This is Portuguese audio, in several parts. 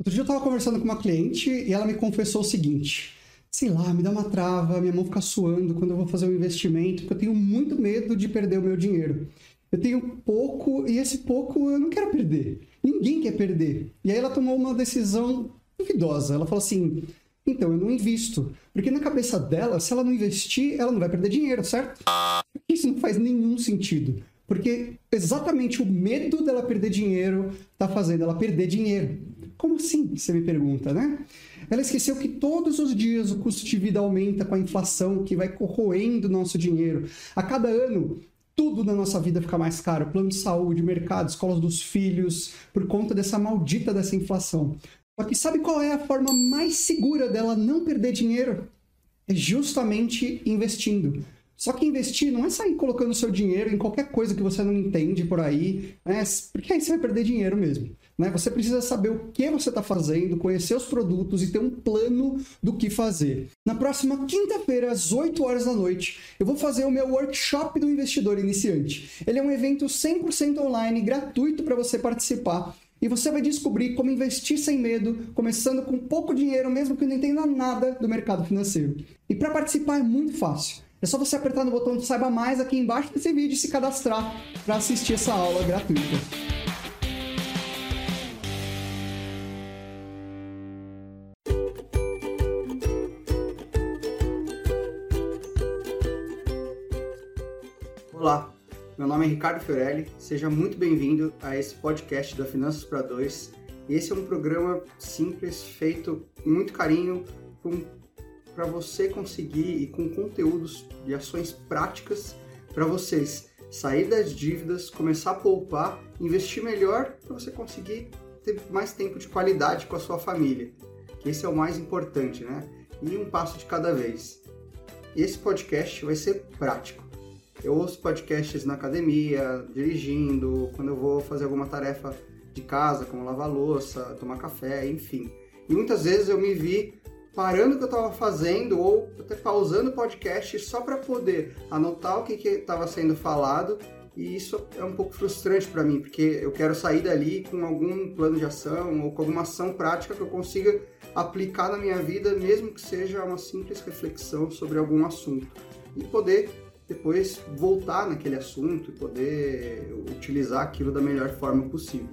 Outro dia eu estava conversando com uma cliente e ela me confessou o seguinte: sei lá, me dá uma trava, minha mão fica suando quando eu vou fazer um investimento, porque eu tenho muito medo de perder o meu dinheiro. Eu tenho pouco e esse pouco eu não quero perder. Ninguém quer perder. E aí ela tomou uma decisão duvidosa. Ela falou assim: então eu não invisto. Porque na cabeça dela, se ela não investir, ela não vai perder dinheiro, certo? Isso não faz nenhum sentido. Porque exatamente o medo dela perder dinheiro está fazendo ela perder dinheiro. Como assim? Você me pergunta, né? Ela esqueceu que todos os dias o custo de vida aumenta com a inflação que vai corroendo nosso dinheiro. A cada ano, tudo na nossa vida fica mais caro. Plano de saúde, mercado, escolas dos filhos, por conta dessa maldita dessa inflação. Só que sabe qual é a forma mais segura dela não perder dinheiro? É justamente investindo. Só que investir não é sair colocando seu dinheiro em qualquer coisa que você não entende por aí, né? porque aí você vai perder dinheiro mesmo. Né? Você precisa saber o que você está fazendo, conhecer os produtos e ter um plano do que fazer. Na próxima quinta-feira, às 8 horas da noite, eu vou fazer o meu workshop do investidor iniciante. Ele é um evento 100% online, gratuito para você participar. E você vai descobrir como investir sem medo, começando com pouco dinheiro, mesmo que não entenda nada do mercado financeiro. E para participar é muito fácil. É só você apertar no botão de Saiba Mais aqui embaixo desse vídeo e se cadastrar para assistir essa aula gratuita. Nome é Ricardo Fiorelli, seja muito bem-vindo a esse podcast da Finanças para Dois. Esse é um programa simples, feito com muito carinho, para você conseguir e com conteúdos de ações práticas para vocês sair das dívidas, começar a poupar, investir melhor para você conseguir ter mais tempo de qualidade com a sua família. Que esse é o mais importante, né? E um passo de cada vez. Esse podcast vai ser prático. Eu ouço podcasts na academia, dirigindo, quando eu vou fazer alguma tarefa de casa, como lavar louça, tomar café, enfim. E muitas vezes eu me vi parando o que eu estava fazendo ou até pausando o podcast só para poder anotar o que estava sendo falado e isso é um pouco frustrante para mim, porque eu quero sair dali com algum plano de ação ou com alguma ação prática que eu consiga aplicar na minha vida, mesmo que seja uma simples reflexão sobre algum assunto e poder depois voltar naquele assunto e poder utilizar aquilo da melhor forma possível.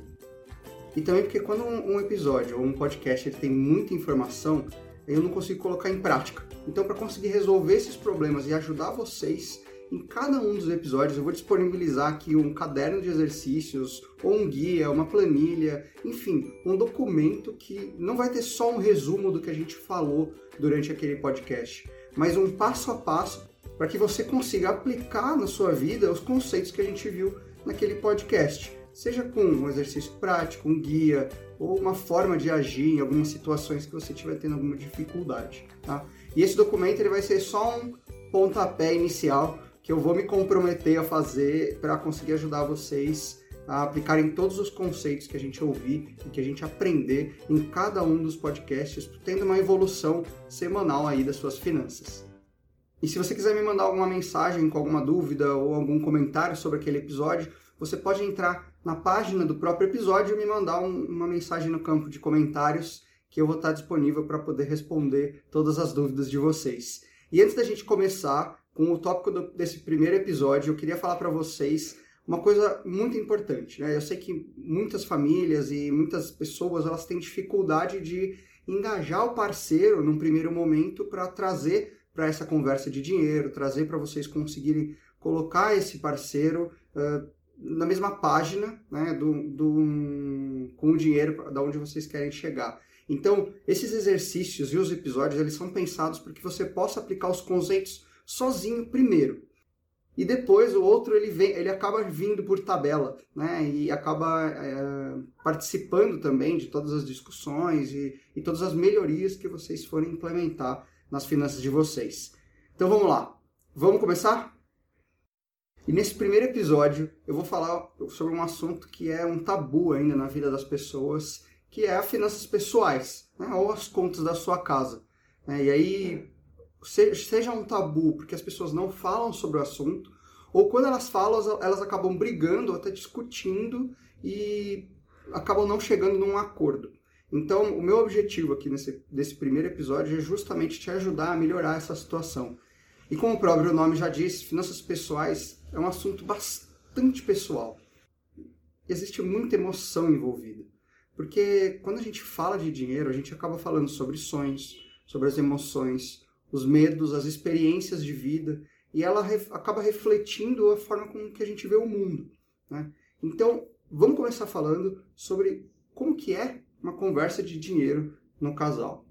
E também porque quando um episódio ou um podcast ele tem muita informação, eu não consigo colocar em prática. Então, para conseguir resolver esses problemas e ajudar vocês, em cada um dos episódios eu vou disponibilizar aqui um caderno de exercícios, ou um guia, uma planilha, enfim, um documento que não vai ter só um resumo do que a gente falou durante aquele podcast, mas um passo a passo para que você consiga aplicar na sua vida os conceitos que a gente viu naquele podcast seja com um exercício prático, um guia ou uma forma de agir em algumas situações que você estiver tendo alguma dificuldade. Tá? E esse documento ele vai ser só um pontapé inicial que eu vou me comprometer a fazer para conseguir ajudar vocês a aplicarem todos os conceitos que a gente ouvir e que a gente aprender em cada um dos podcasts, tendo uma evolução semanal aí das suas finanças. E se você quiser me mandar alguma mensagem com alguma dúvida ou algum comentário sobre aquele episódio, você pode entrar na página do próprio episódio e me mandar um, uma mensagem no campo de comentários que eu vou estar disponível para poder responder todas as dúvidas de vocês. E antes da gente começar com o tópico do, desse primeiro episódio, eu queria falar para vocês uma coisa muito importante. Né? Eu sei que muitas famílias e muitas pessoas elas têm dificuldade de engajar o parceiro num primeiro momento para trazer para essa conversa de dinheiro, trazer para vocês conseguirem colocar esse parceiro uh, na mesma página, né, do, do, com o dinheiro da onde vocês querem chegar. Então, esses exercícios e os episódios, eles são pensados para que você possa aplicar os conceitos sozinho primeiro. E depois o outro ele vem, ele acaba vindo por tabela, né? E acaba é, participando também de todas as discussões e, e todas as melhorias que vocês forem implementar nas finanças de vocês. Então vamos lá. Vamos começar? E nesse primeiro episódio eu vou falar sobre um assunto que é um tabu ainda na vida das pessoas, que é as finanças pessoais, né? ou as contas da sua casa. Né? E aí, seja um tabu porque as pessoas não falam sobre o assunto, ou quando elas falam, elas acabam brigando, até discutindo e acabam não chegando num acordo. Então, o meu objetivo aqui nesse, nesse primeiro episódio é justamente te ajudar a melhorar essa situação. E como o próprio nome já disse, finanças pessoais é um assunto bastante pessoal. Existe muita emoção envolvida. Porque quando a gente fala de dinheiro, a gente acaba falando sobre sonhos, sobre as emoções, os medos, as experiências de vida, e ela acaba refletindo a forma com que a gente vê o mundo. Né? Então, vamos começar falando sobre como que é uma conversa de dinheiro no casal.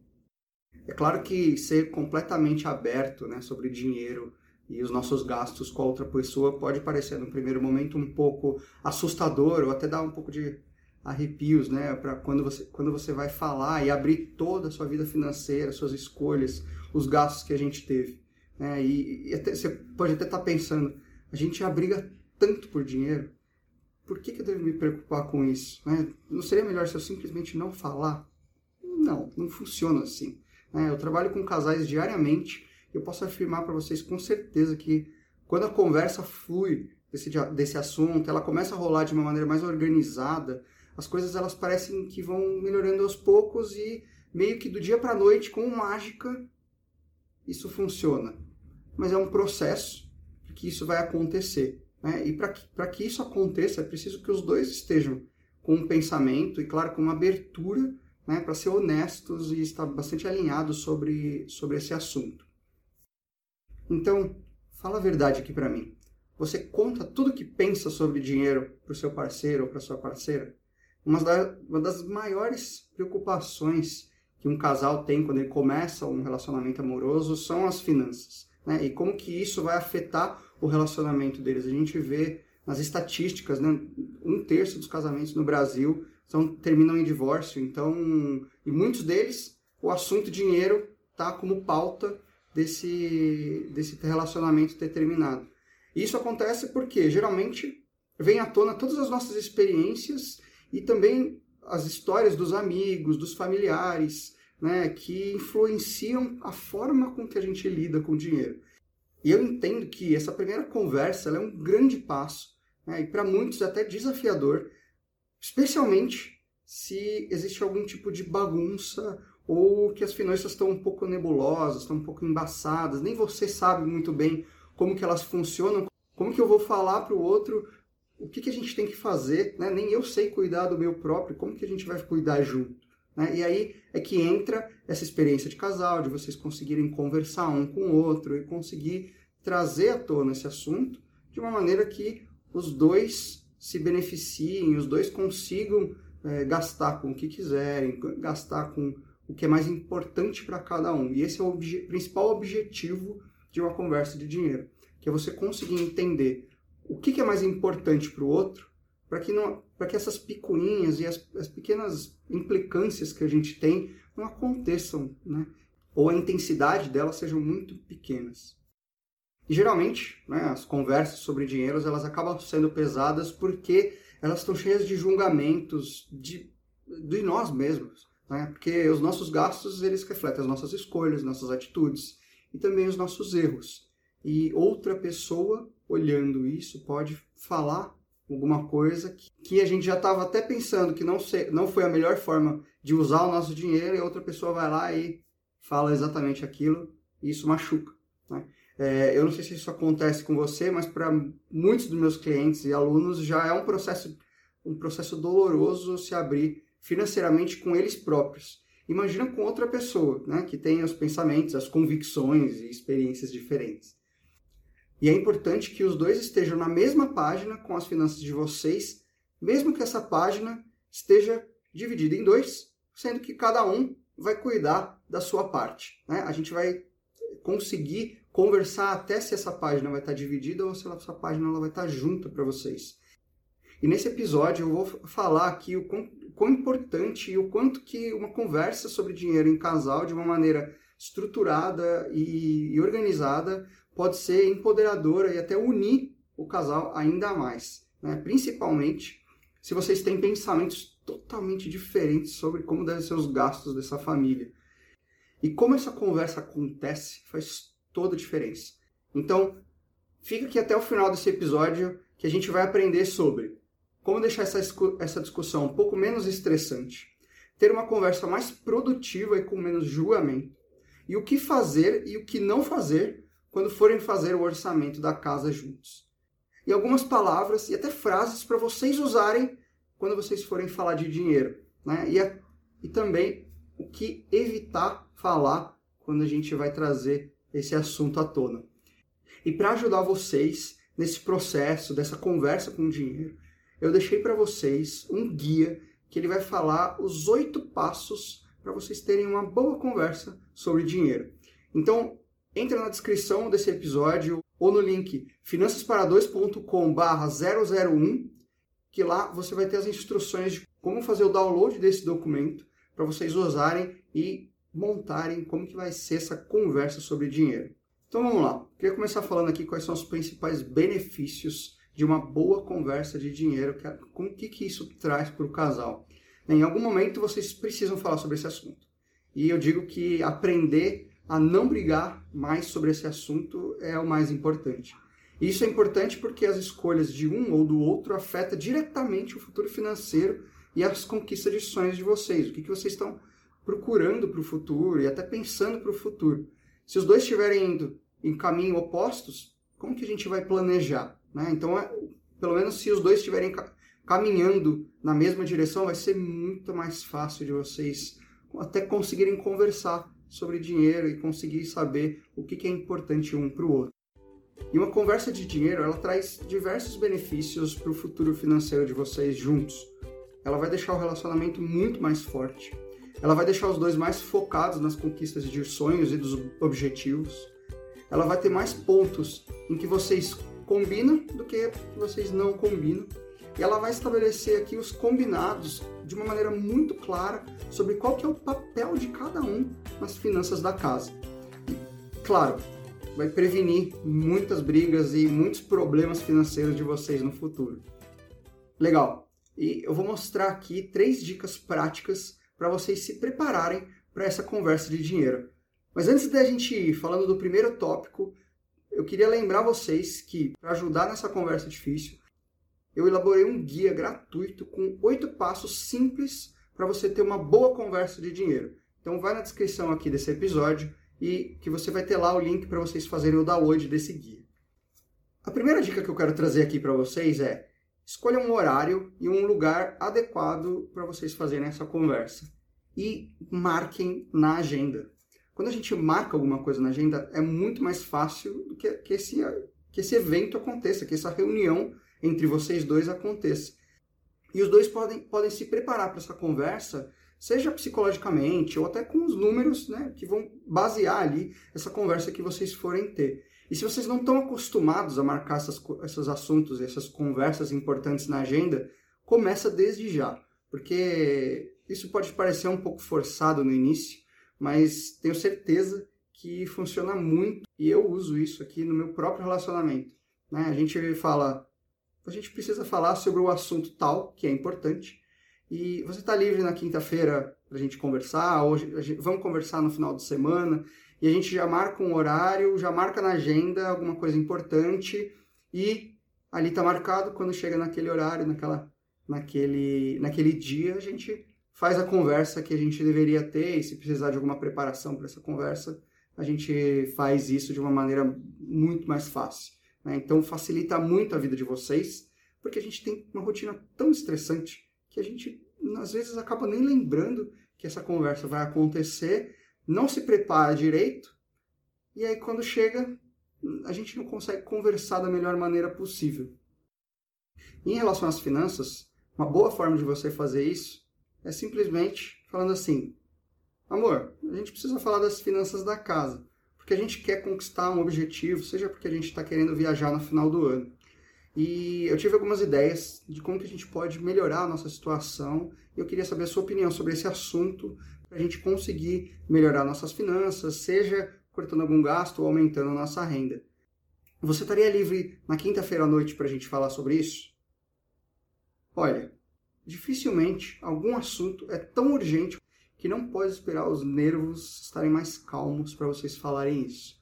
É claro que ser completamente aberto né, sobre dinheiro e os nossos gastos com a outra pessoa pode parecer, no primeiro momento, um pouco assustador ou até dar um pouco de arrepios, né, para quando você, quando você vai falar e abrir toda a sua vida financeira, suas escolhas, os gastos que a gente teve. Né, e, e até, você pode até estar tá pensando, a gente já briga tanto por dinheiro, por que, que eu devo me preocupar com isso? Né? Não seria melhor se eu simplesmente não falar? Não, não funciona assim. Né? Eu trabalho com casais diariamente e eu posso afirmar para vocês com certeza que quando a conversa flui desse, desse assunto, ela começa a rolar de uma maneira mais organizada, as coisas elas parecem que vão melhorando aos poucos e meio que do dia para a noite, com mágica, isso funciona. Mas é um processo que isso vai acontecer. Né? E para que, que isso aconteça, é preciso que os dois estejam com um pensamento e, claro, com uma abertura né, para ser honestos e estar bastante alinhados sobre, sobre esse assunto. Então, fala a verdade aqui para mim. Você conta tudo que pensa sobre dinheiro para o seu parceiro ou para sua parceira? Uma, da, uma das maiores preocupações que um casal tem quando ele começa um relacionamento amoroso são as finanças. Né? E como que isso vai afetar o relacionamento deles. A gente vê nas estatísticas, né, um terço dos casamentos no Brasil são, terminam em divórcio. Então, e muitos deles, o assunto dinheiro está como pauta desse, desse relacionamento determinado. Isso acontece porque geralmente vem à tona todas as nossas experiências e também as histórias dos amigos, dos familiares, né, que influenciam a forma com que a gente lida com o dinheiro. E eu entendo que essa primeira conversa é um grande passo, né, e para muitos até desafiador, especialmente se existe algum tipo de bagunça ou que as finanças estão um pouco nebulosas, estão um pouco embaçadas, nem você sabe muito bem como que elas funcionam, como que eu vou falar para o outro o que, que a gente tem que fazer, né? nem eu sei cuidar do meu próprio, como que a gente vai cuidar junto? Né? E aí é que entra essa experiência de casal, de vocês conseguirem conversar um com o outro e conseguir trazer à tona esse assunto de uma maneira que os dois se beneficiem, os dois consigam é, gastar com o que quiserem, gastar com o que é mais importante para cada um. E esse é o obje principal objetivo de uma conversa de dinheiro, que é você conseguir entender o que, que é mais importante para o outro para que, não, que essas picuinhas e as, as, pequenas implicâncias que a gente tem não aconteçam, né? ou a intensidade delas sejam muito pequenas. E geralmente, né, as conversas sobre dinheiro elas acabam sendo pesadas porque elas estão cheias de julgamentos de, de nós mesmos, né? porque os nossos gastos eles refletem as nossas escolhas, nossas atitudes e também os nossos erros. E outra pessoa olhando isso pode falar alguma coisa que, que a gente já estava até pensando que não, sei, não foi a melhor forma de usar o nosso dinheiro e outra pessoa vai lá e fala exatamente aquilo e isso machuca. Né? É, eu não sei se isso acontece com você, mas para muitos dos meus clientes e alunos já é um processo, um processo doloroso se abrir financeiramente com eles próprios. Imagina com outra pessoa, né, que tem os pensamentos, as convicções e experiências diferentes. E é importante que os dois estejam na mesma página com as finanças de vocês, mesmo que essa página esteja dividida em dois, sendo que cada um vai cuidar da sua parte. Né? A gente vai conseguir conversar até se essa página vai estar dividida ou se essa página ela vai estar junta para vocês. E nesse episódio eu vou falar aqui o quão, quão importante e o quanto que uma conversa sobre dinheiro em casal de uma maneira estruturada e, e organizada pode ser empoderadora e até unir o casal ainda mais. Né? Principalmente se vocês têm pensamentos totalmente diferentes sobre como devem ser os gastos dessa família. E como essa conversa acontece faz toda a diferença. Então, fica aqui até o final desse episódio que a gente vai aprender sobre como deixar essa, essa discussão um pouco menos estressante, ter uma conversa mais produtiva e com menos julgamento, e o que fazer e o que não fazer quando forem fazer o orçamento da casa juntos. E algumas palavras e até frases para vocês usarem quando vocês forem falar de dinheiro. Né? E, a, e também o que evitar falar quando a gente vai trazer esse assunto à tona. E para ajudar vocês nesse processo, dessa conversa com o dinheiro, eu deixei para vocês um guia que ele vai falar os oito passos para vocês terem uma boa conversa sobre dinheiro. Então, entra na descrição desse episódio ou no link finançaspara2.com/001, que lá você vai ter as instruções de como fazer o download desse documento para vocês usarem e montarem como que vai ser essa conversa sobre dinheiro. Então vamos lá. Queria começar falando aqui quais são os principais benefícios de uma boa conversa de dinheiro, como que, que isso traz para o casal. Em algum momento vocês precisam falar sobre esse assunto. E eu digo que aprender a não brigar mais sobre esse assunto é o mais importante. Isso é importante porque as escolhas de um ou do outro afetam diretamente o futuro financeiro e as conquistas de sonhos de vocês. O que, que vocês estão procurando para o futuro e até pensando para o futuro. Se os dois estiverem indo em caminho opostos, como que a gente vai planejar? Né? Então, é, pelo menos se os dois estiverem caminhando na mesma direção, vai ser muito mais fácil de vocês até conseguirem conversar sobre dinheiro e conseguir saber o que, é importante um para o outro. E uma conversa de dinheiro, ela traz diversos benefícios para o futuro financeiro de vocês juntos. Ela vai deixar o relacionamento muito mais forte ela vai deixar os dois mais focados nas conquistas de sonhos e dos objetivos. Ela vai ter mais pontos em que vocês combinam do que vocês não combinam. E ela vai estabelecer aqui os combinados de uma maneira muito clara sobre qual que é o papel de cada um nas finanças da casa. E, claro, vai prevenir muitas brigas e muitos problemas financeiros de vocês no futuro. Legal. E eu vou mostrar aqui três dicas práticas para vocês se prepararem para essa conversa de dinheiro. Mas antes da gente ir falando do primeiro tópico, eu queria lembrar vocês que, para ajudar nessa conversa difícil, eu elaborei um guia gratuito com oito passos simples para você ter uma boa conversa de dinheiro. Então vai na descrição aqui desse episódio e que você vai ter lá o link para vocês fazerem o download desse guia. A primeira dica que eu quero trazer aqui para vocês é Escolha um horário e um lugar adequado para vocês fazerem essa conversa. E marquem na agenda. Quando a gente marca alguma coisa na agenda, é muito mais fácil que, que, esse, que esse evento aconteça, que essa reunião entre vocês dois aconteça. E os dois podem, podem se preparar para essa conversa, seja psicologicamente ou até com os números né, que vão basear ali essa conversa que vocês forem ter. E se vocês não estão acostumados a marcar essas, esses assuntos, essas conversas importantes na agenda, começa desde já, porque isso pode parecer um pouco forçado no início, mas tenho certeza que funciona muito e eu uso isso aqui no meu próprio relacionamento. Né? A gente fala, a gente precisa falar sobre o assunto tal que é importante. E você está livre na quinta-feira para a gente conversar, hoje vamos conversar no final de semana? E a gente já marca um horário, já marca na agenda alguma coisa importante e ali está marcado quando chega naquele horário, naquela, naquele, naquele dia, a gente faz a conversa que a gente deveria ter e se precisar de alguma preparação para essa conversa, a gente faz isso de uma maneira muito mais fácil. Né? Então facilita muito a vida de vocês, porque a gente tem uma rotina tão estressante que a gente às vezes acaba nem lembrando que essa conversa vai acontecer não se prepara direito, e aí quando chega, a gente não consegue conversar da melhor maneira possível. em relação às finanças, uma boa forma de você fazer isso é simplesmente falando assim: amor, a gente precisa falar das finanças da casa, porque a gente quer conquistar um objetivo, seja porque a gente está querendo viajar no final do ano. E eu tive algumas ideias de como que a gente pode melhorar a nossa situação. E eu queria saber a sua opinião sobre esse assunto para a gente conseguir melhorar nossas finanças, seja cortando algum gasto ou aumentando a nossa renda. Você estaria livre na quinta-feira à noite para a gente falar sobre isso? Olha, dificilmente algum assunto é tão urgente que não pode esperar os nervos estarem mais calmos para vocês falarem isso.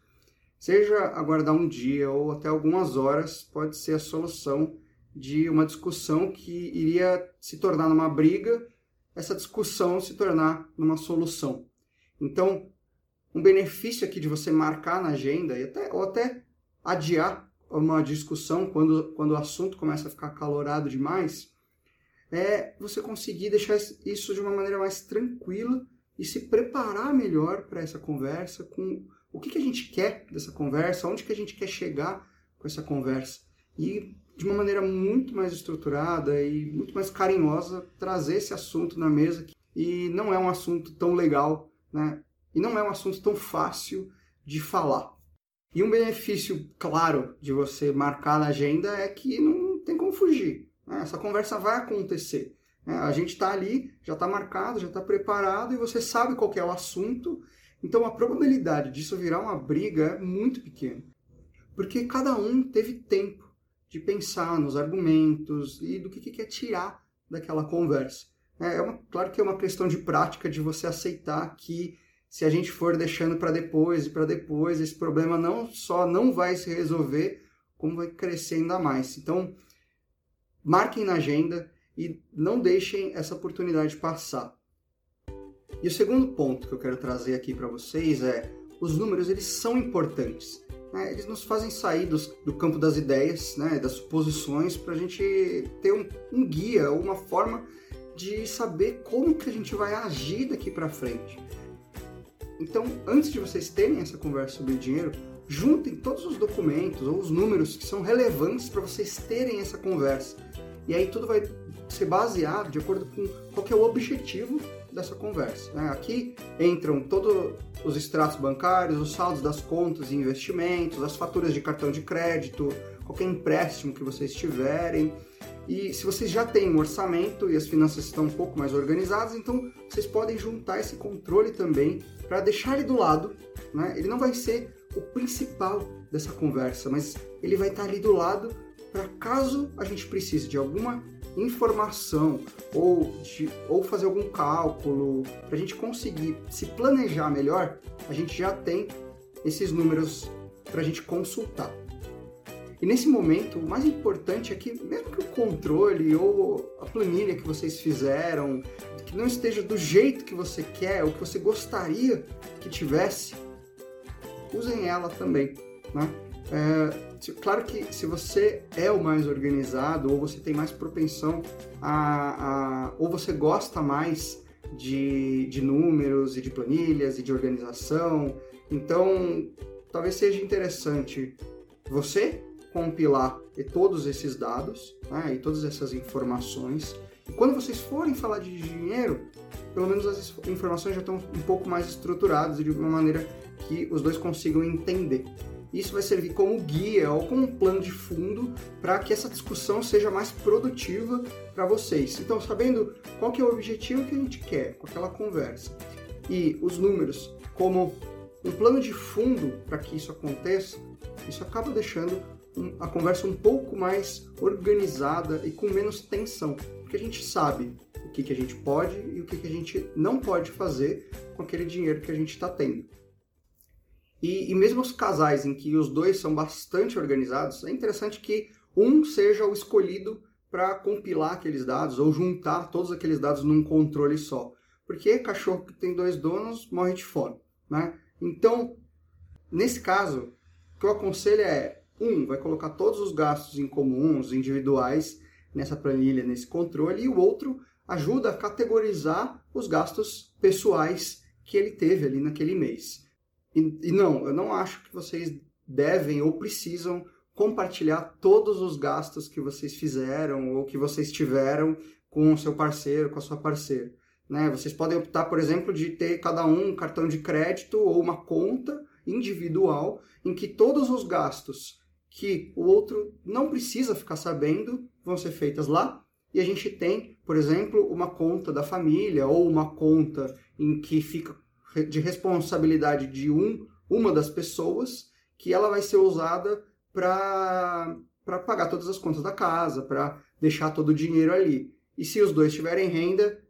Seja aguardar um dia ou até algumas horas, pode ser a solução de uma discussão que iria se tornar uma briga essa discussão se tornar uma solução. Então, um benefício aqui de você marcar na agenda e até, ou até adiar uma discussão quando, quando o assunto começa a ficar calorado demais, é você conseguir deixar isso de uma maneira mais tranquila e se preparar melhor para essa conversa com o que, que a gente quer dessa conversa, onde que a gente quer chegar com essa conversa. E de uma maneira muito mais estruturada e muito mais carinhosa trazer esse assunto na mesa e não é um assunto tão legal, né? E não é um assunto tão fácil de falar. E um benefício claro de você marcar na agenda é que não tem como fugir. Né? Essa conversa vai acontecer. Né? A gente está ali, já está marcado, já está preparado e você sabe qual é o assunto. Então a probabilidade disso virar uma briga é muito pequena. Porque cada um teve tempo de pensar nos argumentos e do que, que quer tirar daquela conversa. É, é uma, claro que é uma questão de prática de você aceitar que se a gente for deixando para depois e para depois, esse problema não só não vai se resolver, como vai crescer ainda mais. Então, marquem na agenda e não deixem essa oportunidade passar. E o segundo ponto que eu quero trazer aqui para vocês é os números eles são importantes. Né? Eles nos fazem sair dos, do campo das ideias, né? das suposições, para a gente ter um, um guia, uma forma de saber como que a gente vai agir daqui para frente. Então, antes de vocês terem essa conversa sobre dinheiro, juntem todos os documentos ou os números que são relevantes para vocês terem essa conversa. E aí tudo vai ser baseado de acordo com qual é o objetivo dessa conversa. Né? Aqui entram todos os extratos bancários, os saldos das contas e investimentos, as faturas de cartão de crédito, qualquer empréstimo que vocês tiverem. E se vocês já têm um orçamento e as finanças estão um pouco mais organizadas, então vocês podem juntar esse controle também para deixar ele do lado. Né? Ele não vai ser o principal dessa conversa, mas ele vai estar ali do lado para caso a gente precise de alguma informação ou, de, ou fazer algum cálculo, para a gente conseguir se planejar melhor, a gente já tem esses números para a gente consultar. E nesse momento, o mais importante é que, mesmo que o controle ou a planilha que vocês fizeram, que não esteja do jeito que você quer ou que você gostaria que tivesse, usem ela também. Né? É, claro que se você é o mais organizado ou você tem mais propensão a, a ou você gosta mais de, de números e de planilhas e de organização, então talvez seja interessante você compilar todos esses dados né, e todas essas informações. E quando vocês forem falar de dinheiro, pelo menos as informações já estão um pouco mais estruturadas e de uma maneira que os dois consigam entender. Isso vai servir como guia ou como um plano de fundo para que essa discussão seja mais produtiva para vocês. Então, sabendo qual que é o objetivo que a gente quer com aquela conversa e os números como um plano de fundo para que isso aconteça, isso acaba deixando a conversa um pouco mais organizada e com menos tensão, porque a gente sabe o que, que a gente pode e o que, que a gente não pode fazer com aquele dinheiro que a gente está tendo. E, e mesmo os casais em que os dois são bastante organizados, é interessante que um seja o escolhido para compilar aqueles dados ou juntar todos aqueles dados num controle só. Porque cachorro que tem dois donos morre de fome. Né? Então, nesse caso, o que eu aconselho é: um, vai colocar todos os gastos em comuns, individuais, nessa planilha, nesse controle, e o outro ajuda a categorizar os gastos pessoais que ele teve ali naquele mês. E, e não, eu não acho que vocês devem ou precisam compartilhar todos os gastos que vocês fizeram ou que vocês tiveram com o seu parceiro, com a sua parceira. Né? Vocês podem optar, por exemplo, de ter cada um um cartão de crédito ou uma conta individual em que todos os gastos que o outro não precisa ficar sabendo vão ser feitas lá. E a gente tem, por exemplo, uma conta da família ou uma conta em que fica de responsabilidade de um, uma das pessoas, que ela vai ser usada para pagar todas as contas da casa, para deixar todo o dinheiro ali. E se os dois tiverem renda,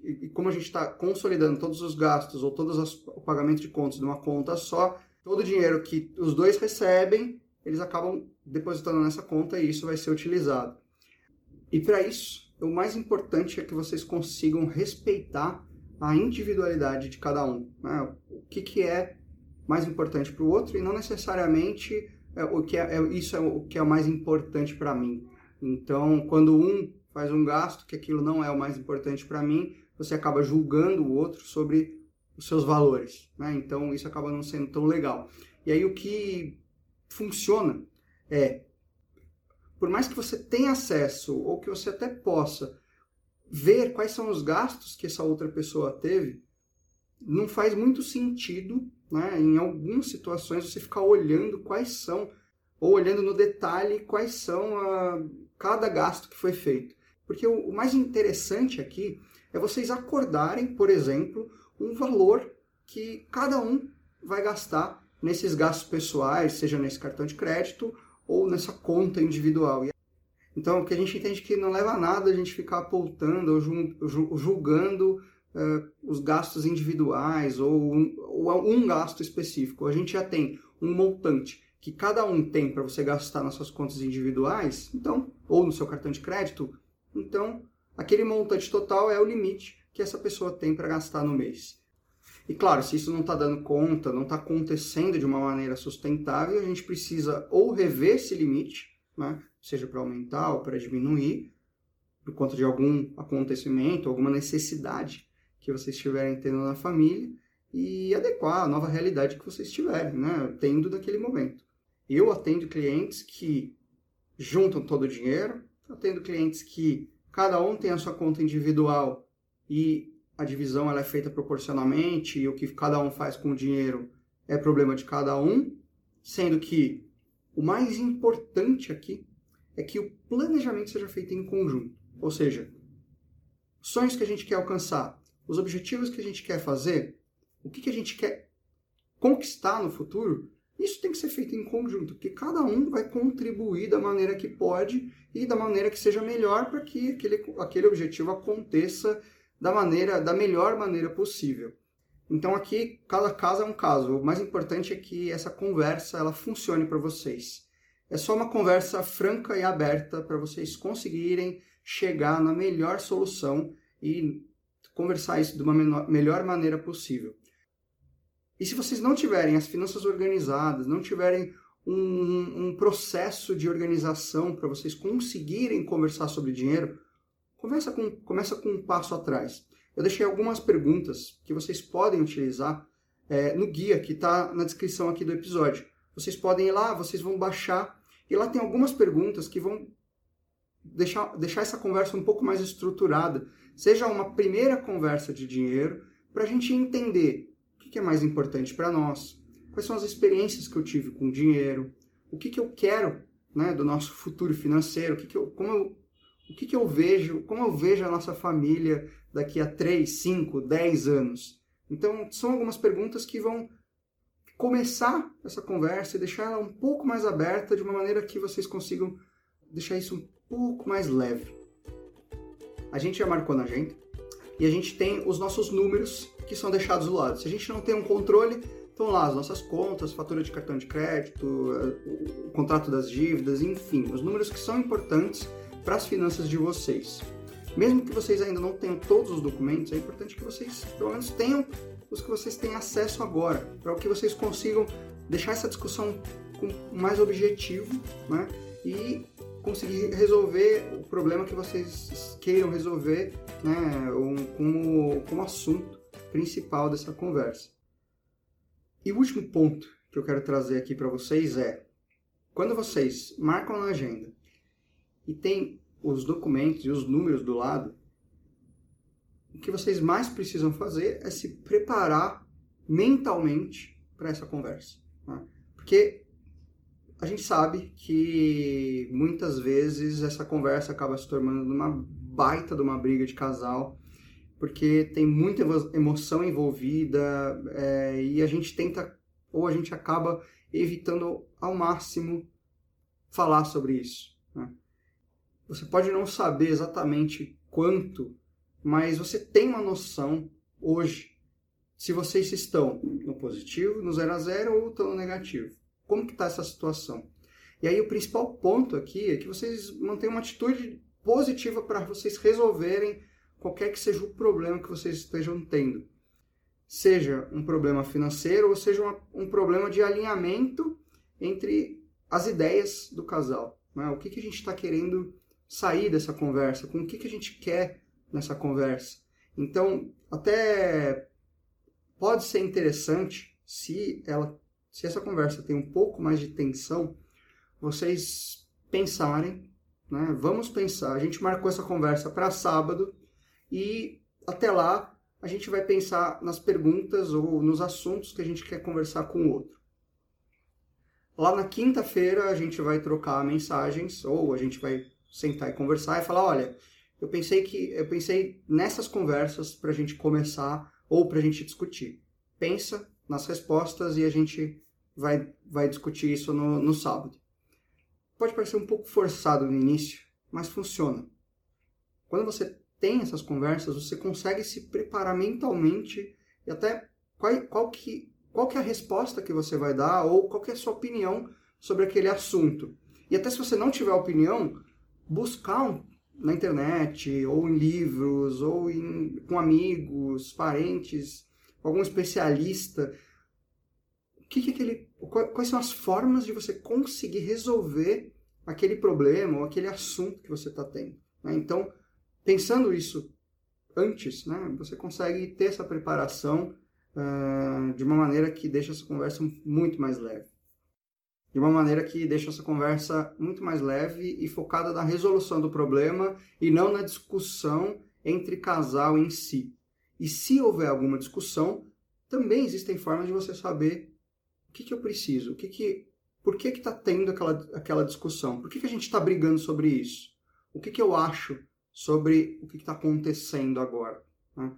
e como a gente está consolidando todos os gastos ou todos os, o pagamento de contas numa conta só, todo o dinheiro que os dois recebem, eles acabam depositando nessa conta e isso vai ser utilizado. E para isso, o mais importante é que vocês consigam respeitar a individualidade de cada um. Né? O que, que é mais importante para o outro e não necessariamente é, o que é, é, isso é o que é mais importante para mim. Então, quando um faz um gasto que aquilo não é o mais importante para mim, você acaba julgando o outro sobre os seus valores. Né? Então, isso acaba não sendo tão legal. E aí, o que funciona é, por mais que você tenha acesso ou que você até possa ver quais são os gastos que essa outra pessoa teve, não faz muito sentido, né, em algumas situações, você ficar olhando quais são, ou olhando no detalhe quais são a, cada gasto que foi feito. Porque o, o mais interessante aqui é vocês acordarem, por exemplo, um valor que cada um vai gastar nesses gastos pessoais, seja nesse cartão de crédito ou nessa conta individual. Então, o que a gente entende que não leva a nada a gente ficar apontando ou julgando uh, os gastos individuais ou um, ou um gasto específico. A gente já tem um montante que cada um tem para você gastar nas suas contas individuais, então, ou no seu cartão de crédito, então aquele montante total é o limite que essa pessoa tem para gastar no mês. E claro, se isso não está dando conta, não está acontecendo de uma maneira sustentável, a gente precisa ou rever esse limite, né, seja para aumentar ou para diminuir, por conta de algum acontecimento, alguma necessidade que vocês estiverem tendo na família, e adequar a nova realidade que vocês estiverem, né, tendo naquele momento. Eu atendo clientes que juntam todo o dinheiro, atendo clientes que cada um tem a sua conta individual e a divisão ela é feita proporcionalmente e o que cada um faz com o dinheiro é problema de cada um, sendo que o mais importante aqui é que o planejamento seja feito em conjunto. Ou seja, sonhos que a gente quer alcançar, os objetivos que a gente quer fazer, o que, que a gente quer conquistar no futuro, isso tem que ser feito em conjunto, porque cada um vai contribuir da maneira que pode e da maneira que seja melhor para que aquele, aquele objetivo aconteça da maneira da melhor maneira possível. Então aqui cada caso é um caso. O mais importante é que essa conversa ela funcione para vocês. É só uma conversa franca e aberta para vocês conseguirem chegar na melhor solução e conversar isso de uma menor, melhor maneira possível. E se vocês não tiverem as finanças organizadas, não tiverem um, um processo de organização para vocês conseguirem conversar sobre dinheiro, começa com, começa com um passo atrás. Eu deixei algumas perguntas que vocês podem utilizar é, no guia que está na descrição aqui do episódio. Vocês podem ir lá, vocês vão baixar e lá tem algumas perguntas que vão deixar, deixar essa conversa um pouco mais estruturada. Seja uma primeira conversa de dinheiro, para a gente entender o que é mais importante para nós, quais são as experiências que eu tive com o dinheiro, o que, que eu quero né, do nosso futuro financeiro, o que, que eu, como eu, o que, que eu vejo, como eu vejo a nossa família daqui a 3, 5, 10 anos. Então, são algumas perguntas que vão começar essa conversa e deixar ela um pouco mais aberta de uma maneira que vocês consigam deixar isso um pouco mais leve. A gente já marcou na agenda e a gente tem os nossos números que são deixados do lado. Se a gente não tem um controle, estão lá as nossas contas, fatura de cartão de crédito, o contrato das dívidas, enfim, os números que são importantes para as finanças de vocês. Mesmo que vocês ainda não tenham todos os documentos, é importante que vocês pelo menos tenham os que vocês têm acesso agora, para que vocês consigam deixar essa discussão com mais objetivo né? e conseguir resolver o problema que vocês queiram resolver né? Como, como assunto principal dessa conversa. E o último ponto que eu quero trazer aqui para vocês é: quando vocês marcam na agenda e tem os documentos e os números do lado, o que vocês mais precisam fazer é se preparar mentalmente para essa conversa. Né? Porque a gente sabe que muitas vezes essa conversa acaba se tornando uma baita de uma briga de casal, porque tem muita emoção envolvida é, e a gente tenta, ou a gente acaba evitando ao máximo falar sobre isso. Né? Você pode não saber exatamente quanto mas você tem uma noção hoje se vocês estão no positivo, no 0 a 0 ou estão no negativo. Como que está essa situação? E aí o principal ponto aqui é que vocês mantenham uma atitude positiva para vocês resolverem qualquer que seja o problema que vocês estejam tendo. Seja um problema financeiro ou seja um, um problema de alinhamento entre as ideias do casal. Né? O que, que a gente está querendo sair dessa conversa? Com o que, que a gente quer nessa conversa? Então, até pode ser interessante se ela se essa conversa tem um pouco mais de tensão, vocês pensarem, né? Vamos pensar. A gente marcou essa conversa para sábado e até lá a gente vai pensar nas perguntas ou nos assuntos que a gente quer conversar com o outro. Lá na quinta-feira a gente vai trocar mensagens ou a gente vai sentar e conversar e falar, olha, eu pensei que eu pensei nessas conversas para a gente começar ou para a gente discutir. Pensa nas respostas e a gente vai, vai discutir isso no, no sábado. Pode parecer um pouco forçado no início, mas funciona. Quando você tem essas conversas, você consegue se preparar mentalmente e até qual, qual, que, qual que é a resposta que você vai dar ou qual que é a sua opinião sobre aquele assunto. E até se você não tiver opinião, buscar um, na internet, ou em livros, ou em, com amigos, parentes, algum especialista, o que, que aquele, quais são as formas de você conseguir resolver aquele problema ou aquele assunto que você está tendo. Né? Então, pensando isso antes, né, você consegue ter essa preparação uh, de uma maneira que deixa essa conversa muito mais leve. De uma maneira que deixa essa conversa muito mais leve e focada na resolução do problema e não na discussão entre casal em si. E se houver alguma discussão, também existem formas de você saber o que, que eu preciso, o que que, por que está tendo aquela, aquela discussão, por que, que a gente está brigando sobre isso, o que, que eu acho sobre o que está acontecendo agora. Né?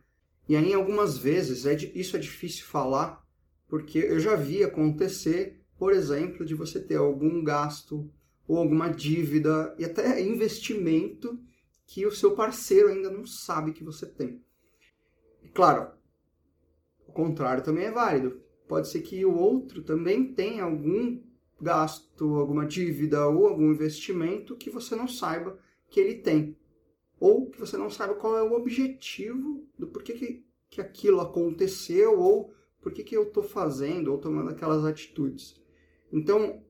E aí, algumas vezes, é isso é difícil falar, porque eu já vi acontecer, por exemplo, de você ter algum gasto ou alguma dívida e até investimento que o seu parceiro ainda não sabe que você tem. E, claro, o contrário também é válido. Pode ser que o outro também tenha algum gasto, alguma dívida ou algum investimento que você não saiba que ele tem ou que você não sabe qual é o objetivo do porquê que, que aquilo aconteceu, ou por que, que eu estou fazendo ou tomando aquelas atitudes. Então,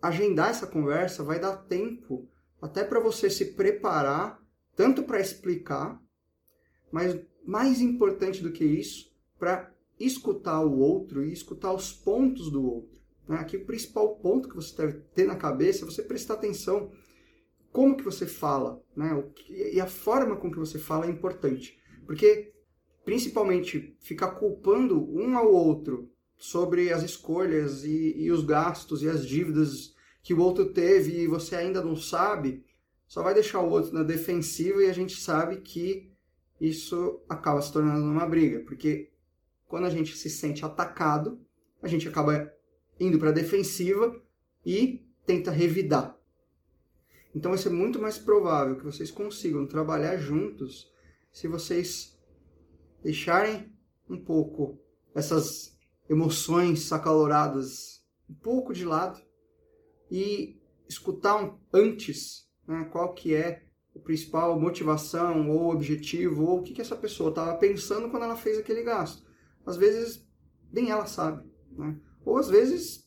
agendar essa conversa vai dar tempo até para você se preparar, tanto para explicar, mas mais importante do que isso, para escutar o outro e escutar os pontos do outro. Né? Aqui o principal ponto que você deve ter na cabeça é você prestar atenção como que você fala, né? E a forma com que você fala é importante. Porque, principalmente, ficar culpando um ao outro sobre as escolhas e, e os gastos e as dívidas que o outro teve e você ainda não sabe, só vai deixar o outro na defensiva e a gente sabe que isso acaba se tornando uma briga. Porque quando a gente se sente atacado, a gente acaba indo para a defensiva e tenta revidar. Então vai ser muito mais provável que vocês consigam trabalhar juntos se vocês deixarem um pouco essas emoções acaloradas um pouco de lado e escutar um, antes né, qual que é a principal motivação ou objetivo ou o que, que essa pessoa estava pensando quando ela fez aquele gasto. Às vezes nem ela sabe, né? ou às vezes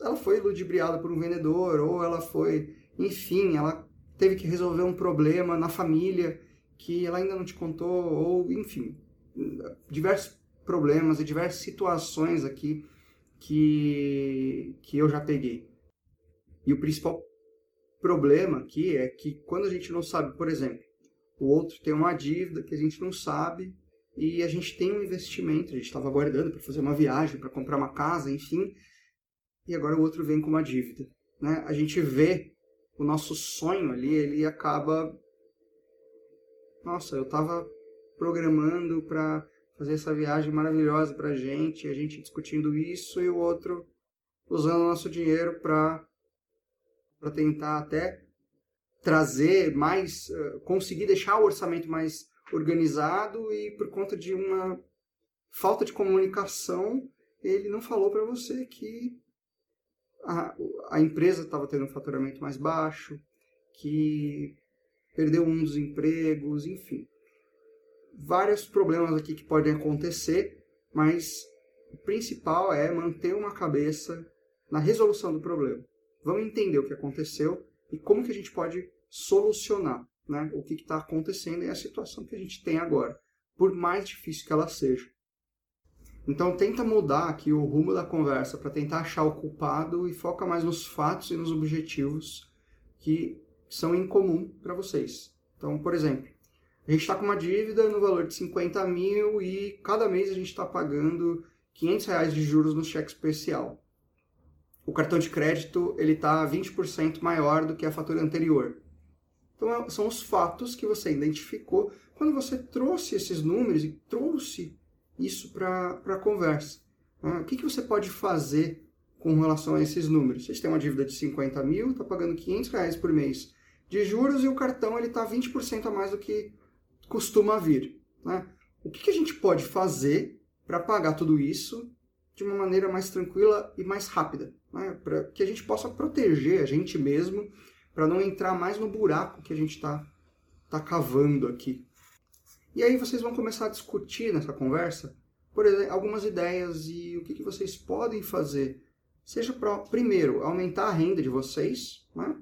ela foi ludibriada por um vendedor ou ela foi enfim, ela teve que resolver um problema na família que ela ainda não te contou, ou enfim, diversos problemas e diversas situações aqui que, que eu já peguei. E o principal problema aqui é que quando a gente não sabe, por exemplo, o outro tem uma dívida que a gente não sabe e a gente tem um investimento, a gente estava guardando para fazer uma viagem, para comprar uma casa, enfim, e agora o outro vem com uma dívida. Né? A gente vê o nosso sonho ali, ele acaba. Nossa, eu estava programando para fazer essa viagem maravilhosa para a gente, a gente discutindo isso e o outro usando o nosso dinheiro para tentar até trazer mais, uh, conseguir deixar o orçamento mais organizado e por conta de uma falta de comunicação, ele não falou para você que a, a empresa estava tendo um faturamento mais baixo, que perdeu um dos empregos, enfim. Vários problemas aqui que podem acontecer, mas o principal é manter uma cabeça na resolução do problema. Vamos entender o que aconteceu e como que a gente pode solucionar né, o que está acontecendo e a situação que a gente tem agora, por mais difícil que ela seja. Então tenta mudar aqui o rumo da conversa para tentar achar o culpado e foca mais nos fatos e nos objetivos que são em comum para vocês. Então, por exemplo, a gente está com uma dívida no valor de 50 mil e cada mês a gente está pagando 500 reais de juros no cheque especial. O cartão de crédito ele está 20% maior do que a fatura anterior. Então, é, são os fatos que você identificou quando você trouxe esses números e trouxe isso para a conversa. Ah, o que, que você pode fazer com relação a esses números? Vocês têm uma dívida de 50 mil, está pagando 500 reais por mês de juros e o cartão está 20% a mais do que costuma vir. Né? O que, que a gente pode fazer para pagar tudo isso de uma maneira mais tranquila e mais rápida? Né? Para que a gente possa proteger a gente mesmo, para não entrar mais no buraco que a gente está tá cavando aqui. E aí vocês vão começar a discutir nessa conversa, por exemplo, algumas ideias e o que, que vocês podem fazer. Seja para, primeiro, aumentar a renda de vocês, né?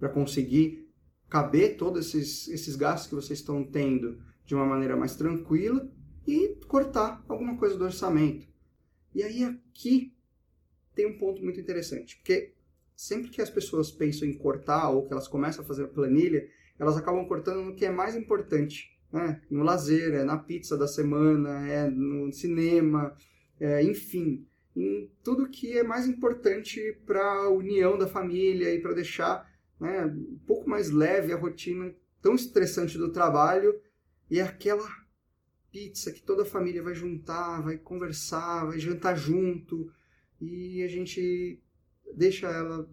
para conseguir caber todos esses, esses gastos que vocês estão tendo de uma maneira mais tranquila e cortar alguma coisa do orçamento. E aí aqui tem um ponto muito interessante, porque sempre que as pessoas pensam em cortar ou que elas começam a fazer a planilha, elas acabam cortando no que é mais importante, né? no lazer, é na pizza da semana, é no cinema, é, enfim, em tudo que é mais importante para a união da família e para deixar né, um pouco mais leve a rotina tão estressante do trabalho e é aquela pizza que toda a família vai juntar, vai conversar, vai jantar junto e a gente deixa ela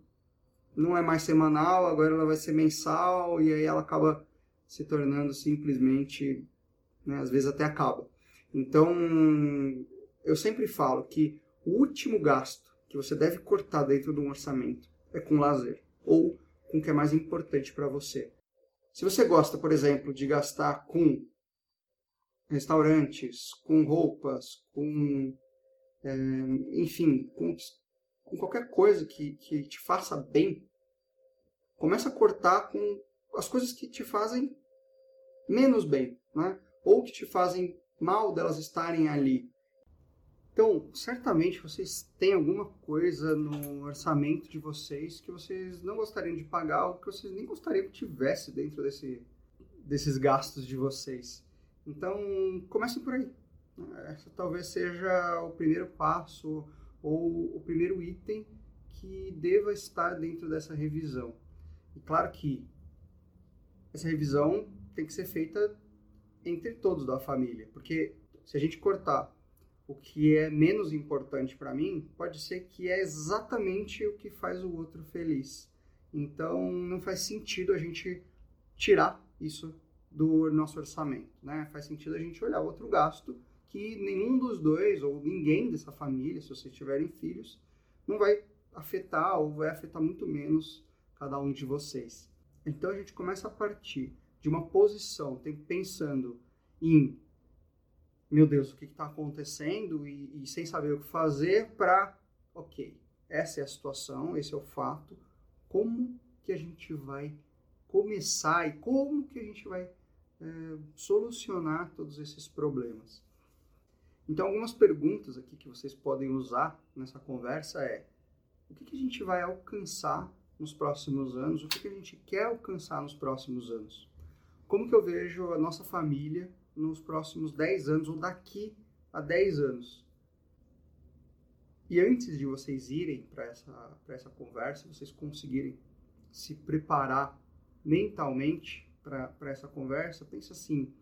não é mais semanal, agora ela vai ser mensal e aí ela acaba se tornando simplesmente, né, às vezes até acaba. Então, eu sempre falo que o último gasto que você deve cortar dentro de um orçamento é com lazer ou com o que é mais importante para você. Se você gosta, por exemplo, de gastar com restaurantes, com roupas, com. É, enfim, com, com, qualquer coisa que, que te faça bem, começa a cortar com as coisas que te fazem menos bem, né? ou que te fazem mal delas estarem ali. Então, certamente vocês têm alguma coisa no orçamento de vocês que vocês não gostariam de pagar ou que vocês nem gostariam que tivesse dentro desse, desses gastos de vocês. Então, comecem por aí. Essa talvez seja o primeiro passo ou o primeiro item que deva estar dentro dessa revisão. E claro que essa revisão tem que ser feita entre todos da família, porque se a gente cortar o que é menos importante para mim pode ser que é exatamente o que faz o outro feliz. Então não faz sentido a gente tirar isso do nosso orçamento, né? Faz sentido a gente olhar outro gasto que nenhum dos dois ou ninguém dessa família, se vocês tiverem filhos, não vai afetar ou vai afetar muito menos cada um de vocês. Então a gente começa a partir de uma posição, pensando em meu Deus, o que está acontecendo e, e, sem saber o que fazer para, ok, essa é a situação, esse é o fato, como que a gente vai começar e como que a gente vai é, solucionar todos esses problemas. Então, algumas perguntas aqui que vocês podem usar nessa conversa é o que, que a gente vai alcançar nos próximos anos, o que, que a gente quer alcançar nos próximos anos. Como que eu vejo a nossa família nos próximos 10 anos ou daqui a 10 anos. E antes de vocês irem para essa, essa conversa, vocês conseguirem se preparar mentalmente para essa conversa, pensa assim,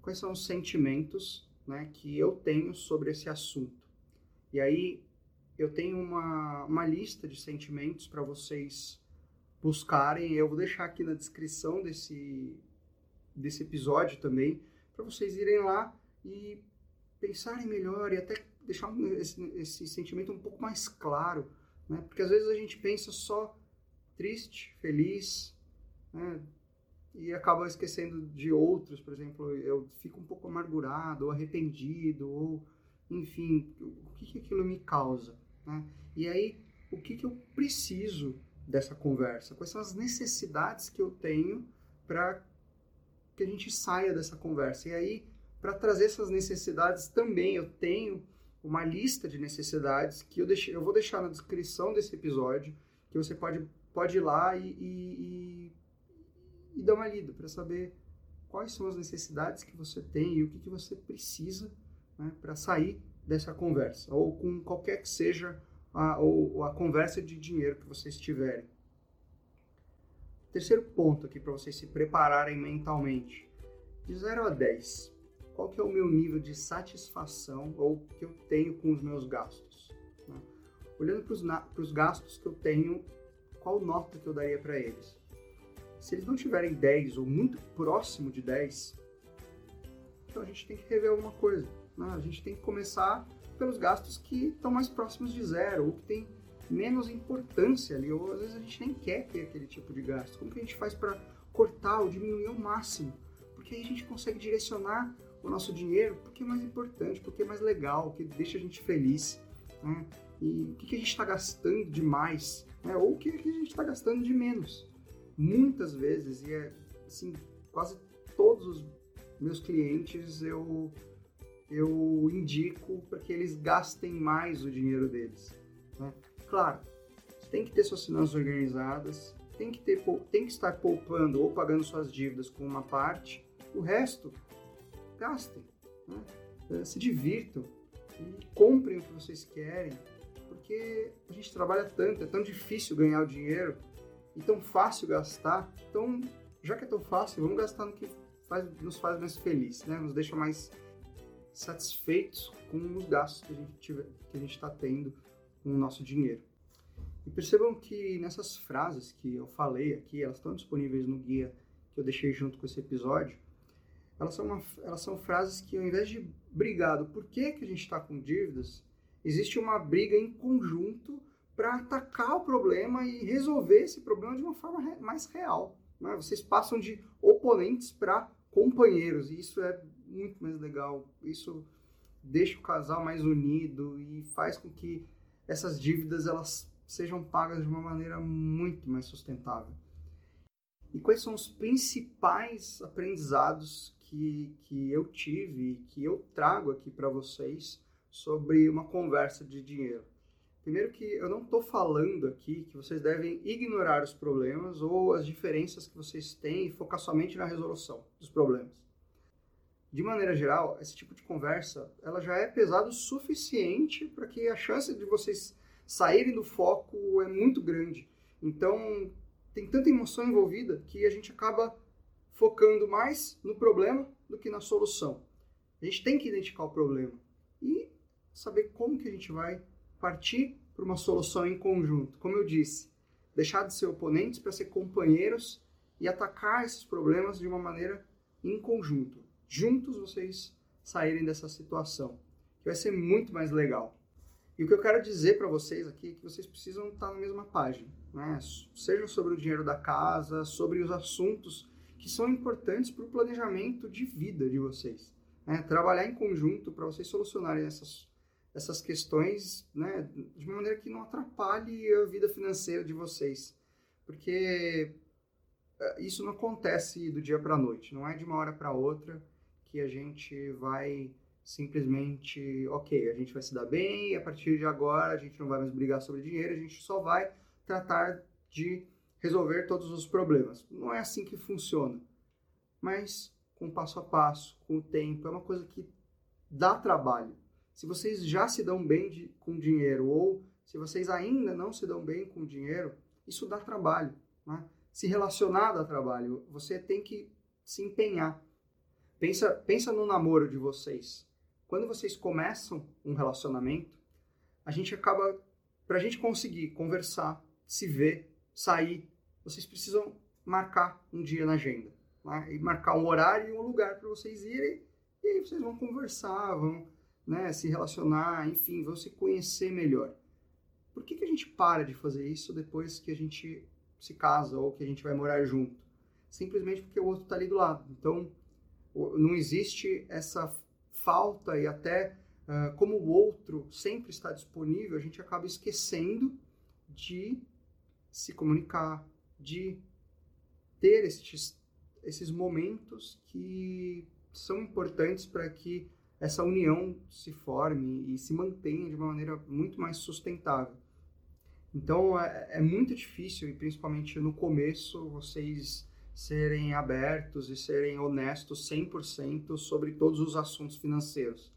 quais são os sentimentos né, que eu tenho sobre esse assunto. E aí eu tenho uma, uma lista de sentimentos para vocês buscarem, eu vou deixar aqui na descrição desse, desse episódio também, para vocês irem lá e pensarem melhor e até deixar esse, esse sentimento um pouco mais claro, né? Porque às vezes a gente pensa só triste, feliz, né? e acaba esquecendo de outros, por exemplo, eu fico um pouco amargurado, ou arrependido, ou enfim, o que, que aquilo me causa? Né? E aí, o que, que eu preciso dessa conversa? Quais são as necessidades que eu tenho para que a gente saia dessa conversa? E aí, para trazer essas necessidades também, eu tenho uma lista de necessidades que eu, deixei, eu vou deixar na descrição desse episódio, que você pode, pode ir lá e, e, e, e dar uma lida para saber quais são as necessidades que você tem e o que, que você precisa né, para sair dessa conversa, ou com qualquer que seja a, ou, a conversa de dinheiro que vocês tiverem. Terceiro ponto aqui para vocês se prepararem mentalmente. De 0 a 10, qual que é o meu nível de satisfação ou que eu tenho com os meus gastos? Né? Olhando para os gastos que eu tenho, qual nota que eu daria para eles? Se eles não tiverem 10 ou muito próximo de 10, então a gente tem que rever alguma coisa. Né? A gente tem que começar pelos gastos que estão mais próximos de zero, ou que tem menos importância ali, ou às vezes a gente nem quer ter aquele tipo de gasto. Como que a gente faz para cortar ou diminuir ao máximo? Porque aí a gente consegue direcionar o nosso dinheiro porque é mais importante, porque é mais legal, que deixa a gente feliz. Né? E o que, que a gente está gastando demais, né? ou o que, que a gente está gastando de menos. Muitas vezes, e é assim, quase todos os meus clientes eu eu indico para que eles gastem mais o dinheiro deles. Né? Claro, tem que ter suas finanças organizadas, tem que, ter, tem que estar poupando ou pagando suas dívidas com uma parte, o resto, gastem, né? Eh, se divirtam comprem o que vocês querem, porque a gente trabalha tanto, é tão difícil ganhar o dinheiro e tão fácil gastar, então, já que é tão fácil, vamos gastar no que faz, nos faz mais felizes, né? nos deixa mais satisfeitos com os gastos que a gente está tendo com o nosso dinheiro. E percebam que nessas frases que eu falei aqui, elas estão disponíveis no guia que eu deixei junto com esse episódio. Elas são, uma, elas são frases que, ao invés de brigado por que, que a gente está com dívidas, existe uma briga em conjunto para atacar o problema e resolver esse problema de uma forma mais real. Né? Vocês passam de oponentes para companheiros, e isso é muito mais legal. Isso deixa o casal mais unido e faz com que essas dívidas elas sejam pagas de uma maneira muito mais sustentável. E quais são os principais aprendizados que, que eu tive e que eu trago aqui para vocês sobre uma conversa de dinheiro? Primeiro que eu não estou falando aqui que vocês devem ignorar os problemas ou as diferenças que vocês têm e focar somente na resolução dos problemas. De maneira geral, esse tipo de conversa ela já é pesado o suficiente para que a chance de vocês saírem do foco é muito grande. Então, tem tanta emoção envolvida que a gente acaba focando mais no problema do que na solução. A gente tem que identificar o problema e saber como que a gente vai partir para uma solução em conjunto. Como eu disse, deixar de ser oponentes para ser companheiros e atacar esses problemas de uma maneira em conjunto. Juntos vocês saírem dessa situação, que vai ser muito mais legal. E o que eu quero dizer para vocês aqui é que vocês precisam estar na mesma página, né? seja sobre o dinheiro da casa, sobre os assuntos que são importantes para o planejamento de vida de vocês. Né? Trabalhar em conjunto para vocês solucionarem essas essas questões né, de uma maneira que não atrapalhe a vida financeira de vocês. Porque é, isso não acontece do dia para a noite, não é de uma hora para outra que a gente vai simplesmente, ok, a gente vai se dar bem e a partir de agora a gente não vai mais brigar sobre dinheiro, a gente só vai tratar de resolver todos os problemas. Não é assim que funciona. Mas com passo a passo, com o tempo, é uma coisa que dá trabalho se vocês já se dão bem de, com dinheiro ou se vocês ainda não se dão bem com dinheiro, isso dá trabalho. Né? Se relacionar dá trabalho. Você tem que se empenhar. Pensa, pensa no namoro de vocês. Quando vocês começam um relacionamento, a gente acaba, para a gente conseguir conversar, se ver, sair, vocês precisam marcar um dia na agenda. Né? E marcar um horário e um lugar para vocês irem. E aí vocês vão conversar, vão né, se relacionar, enfim, vão se conhecer melhor. Por que, que a gente para de fazer isso depois que a gente se casa ou que a gente vai morar junto? simplesmente porque o outro está ali do lado. Então, não existe essa falta e até uh, como o outro sempre está disponível, a gente acaba esquecendo de se comunicar, de ter esses, esses momentos que são importantes para que essa união se forme e se mantenha de uma maneira muito mais sustentável. Então é, é muito difícil, e principalmente no começo, vocês serem abertos e serem honestos 100% sobre todos os assuntos financeiros.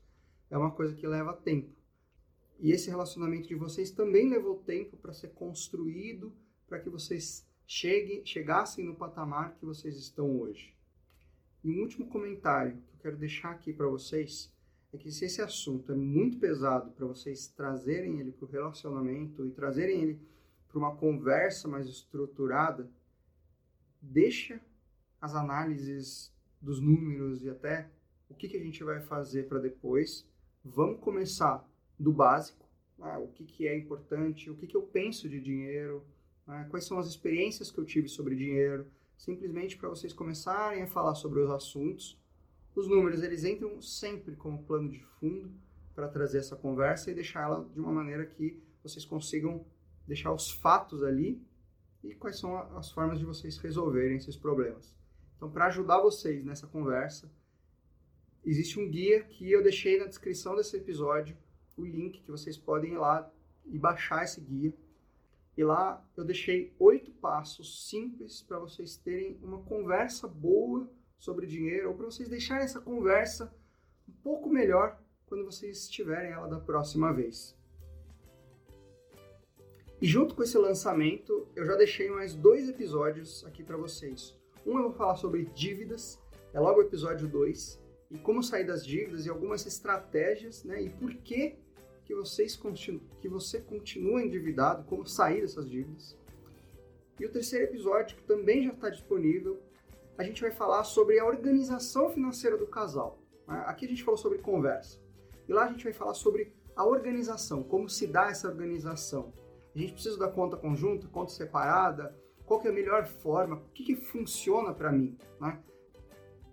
É uma coisa que leva tempo. E esse relacionamento de vocês também levou tempo para ser construído, para que vocês cheguem, chegassem no patamar que vocês estão hoje. E um último comentário que eu quero deixar aqui para vocês é que se esse assunto é muito pesado para vocês trazerem ele para o relacionamento e trazerem ele para uma conversa mais estruturada, deixa as análises dos números e até o que, que a gente vai fazer para depois. Vamos começar do básico, né? o que, que é importante, o que, que eu penso de dinheiro, né? quais são as experiências que eu tive sobre dinheiro, simplesmente para vocês começarem a falar sobre os assuntos os números, eles entram sempre como plano de fundo para trazer essa conversa e deixá-la de uma maneira que vocês consigam deixar os fatos ali e quais são as formas de vocês resolverem esses problemas. Então, para ajudar vocês nessa conversa, existe um guia que eu deixei na descrição desse episódio, o link que vocês podem ir lá e baixar esse guia. E lá eu deixei oito passos simples para vocês terem uma conversa boa sobre dinheiro, ou para vocês deixarem essa conversa um pouco melhor quando vocês tiverem ela da próxima vez. E junto com esse lançamento, eu já deixei mais dois episódios aqui para vocês. Um eu vou falar sobre dívidas, é logo o episódio 2, e como sair das dívidas e algumas estratégias, né? E por que que vocês continu que você continua endividado, como sair dessas dívidas. E o terceiro episódio, que também já está disponível, a gente vai falar sobre a organização financeira do casal. Né? Aqui a gente falou sobre conversa. E lá a gente vai falar sobre a organização, como se dá essa organização. A gente precisa da conta conjunta, conta separada, qual é a melhor forma, o que, que funciona para mim. Né?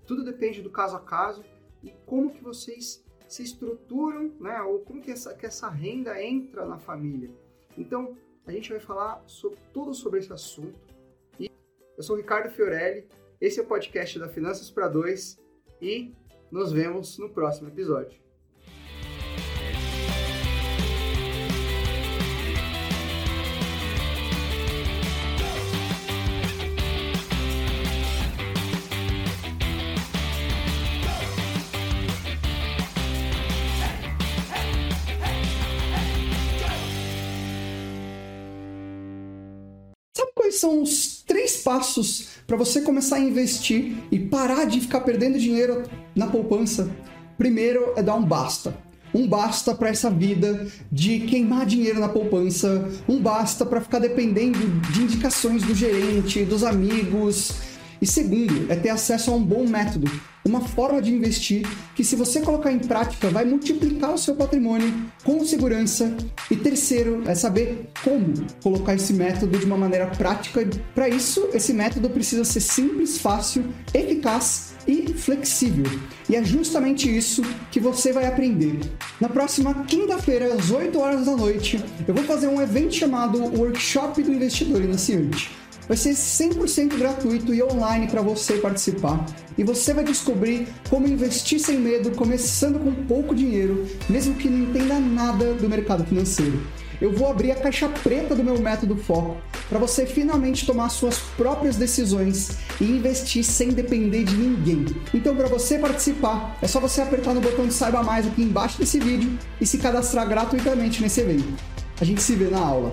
Tudo depende do caso a caso e como que vocês se estruturam, né? ou como que essa, que essa renda entra na família. Então, a gente vai falar sobre, tudo sobre esse assunto. E eu sou Ricardo Fiorelli, esse é o podcast da Finanças para Dois e nos vemos no próximo episódio. São os três passos para você começar a investir e parar de ficar perdendo dinheiro na poupança, primeiro é dar um basta. Um basta para essa vida de queimar dinheiro na poupança, um basta para ficar dependendo de indicações do gerente, dos amigos. E segundo, é ter acesso a um bom método, uma forma de investir que, se você colocar em prática, vai multiplicar o seu patrimônio com segurança. E terceiro, é saber como colocar esse método de uma maneira prática. Para isso, esse método precisa ser simples, fácil, eficaz e flexível. E é justamente isso que você vai aprender. Na próxima quinta-feira, às 8 horas da noite, eu vou fazer um evento chamado Workshop do Investidor Iniciante Vai ser 100% gratuito e online para você participar. E você vai descobrir como investir sem medo, começando com pouco dinheiro, mesmo que não entenda nada do mercado financeiro. Eu vou abrir a caixa preta do meu método Foco para você finalmente tomar suas próprias decisões e investir sem depender de ninguém. Então, para você participar, é só você apertar no botão de saiba mais aqui embaixo desse vídeo e se cadastrar gratuitamente nesse evento. A gente se vê na aula.